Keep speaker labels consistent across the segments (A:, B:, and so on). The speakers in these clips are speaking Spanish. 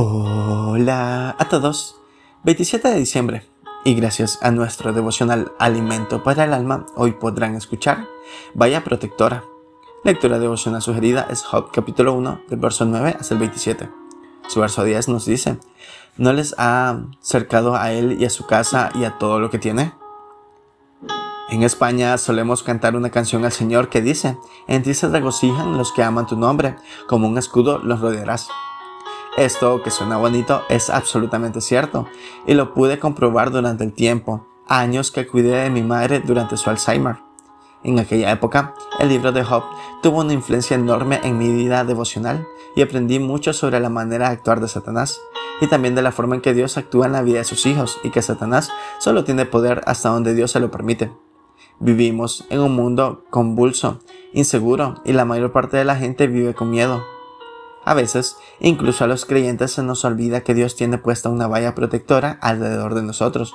A: Hola a todos. 27 de diciembre. Y gracias a nuestro devocional Alimento para el Alma, hoy podrán escuchar Vaya Protectora. Lectura devocional sugerida es Job capítulo 1, del verso 9 hasta el 27. Su verso 10 nos dice, ¿no les ha cercado a él y a su casa y a todo lo que tiene? En España solemos cantar una canción al Señor que dice, en ti se regocijan los que aman tu nombre, como un escudo los rodearás. Esto, que suena bonito, es absolutamente cierto, y lo pude comprobar durante el tiempo, años que cuidé de mi madre durante su Alzheimer. En aquella época, el libro de Job tuvo una influencia enorme en mi vida devocional y aprendí mucho sobre la manera de actuar de Satanás y también de la forma en que Dios actúa en la vida de sus hijos y que Satanás solo tiene poder hasta donde Dios se lo permite. Vivimos en un mundo convulso, inseguro y la mayor parte de la gente vive con miedo. A veces, incluso a los creyentes se nos olvida que Dios tiene puesta una valla protectora alrededor de nosotros.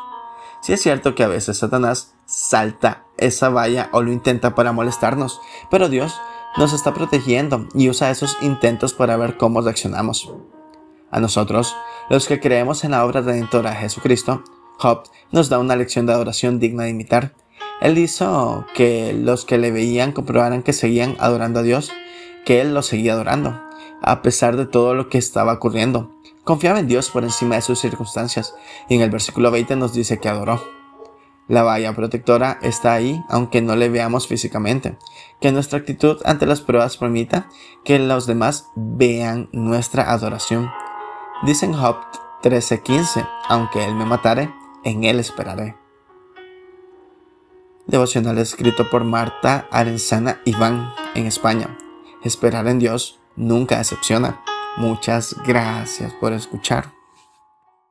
A: Si es cierto que a veces Satanás salta esa valla o lo intenta para molestarnos, pero Dios nos está protegiendo y usa esos intentos para ver cómo reaccionamos. A nosotros, los que creemos en la obra redentora de Jesucristo, Job nos da una lección de adoración digna de imitar. Él hizo que los que le veían comprobaran que seguían adorando a Dios, que Él los seguía adorando a pesar de todo lo que estaba ocurriendo. Confiaba en Dios por encima de sus circunstancias y en el versículo 20 nos dice que adoró. La valla protectora está ahí aunque no le veamos físicamente. Que nuestra actitud ante las pruebas permita que los demás vean nuestra adoración. Dicen Job 13:15, aunque él me matare, en él esperaré. Devocional escrito por Marta Arenzana Iván en España. Esperar en Dios nunca decepciona. Muchas gracias por escuchar.